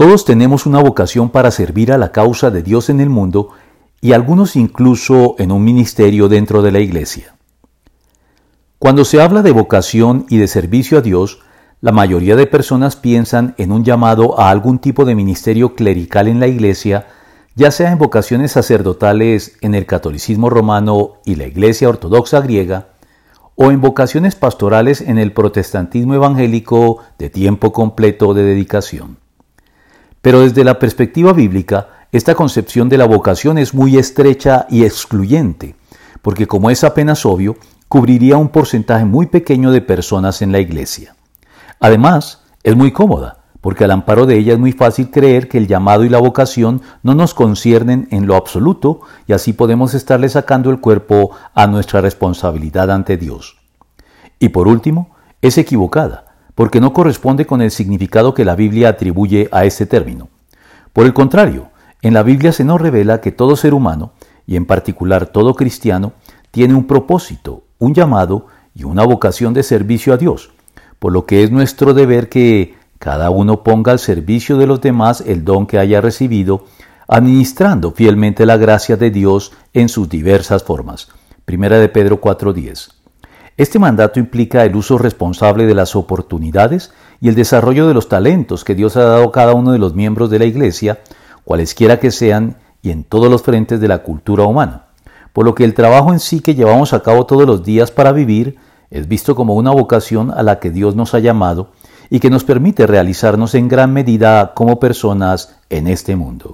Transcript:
Todos tenemos una vocación para servir a la causa de Dios en el mundo y algunos incluso en un ministerio dentro de la iglesia. Cuando se habla de vocación y de servicio a Dios, la mayoría de personas piensan en un llamado a algún tipo de ministerio clerical en la iglesia, ya sea en vocaciones sacerdotales en el catolicismo romano y la iglesia ortodoxa griega, o en vocaciones pastorales en el protestantismo evangélico de tiempo completo de dedicación. Pero desde la perspectiva bíblica, esta concepción de la vocación es muy estrecha y excluyente, porque como es apenas obvio, cubriría un porcentaje muy pequeño de personas en la iglesia. Además, es muy cómoda, porque al amparo de ella es muy fácil creer que el llamado y la vocación no nos conciernen en lo absoluto y así podemos estarle sacando el cuerpo a nuestra responsabilidad ante Dios. Y por último, es equivocada, porque no corresponde con el significado que la Biblia atribuye a este término. Por el contrario, en la Biblia se nos revela que todo ser humano, y en particular todo cristiano, tiene un propósito, un llamado y una vocación de servicio a Dios, por lo que es nuestro deber que cada uno ponga al servicio de los demás el don que haya recibido, administrando fielmente la gracia de Dios en sus diversas formas. Primera de Pedro 4:10. Este mandato implica el uso responsable de las oportunidades y el desarrollo de los talentos que Dios ha dado a cada uno de los miembros de la Iglesia, cualesquiera que sean, y en todos los frentes de la cultura humana. Por lo que el trabajo en sí que llevamos a cabo todos los días para vivir es visto como una vocación a la que Dios nos ha llamado y que nos permite realizarnos en gran medida como personas en este mundo.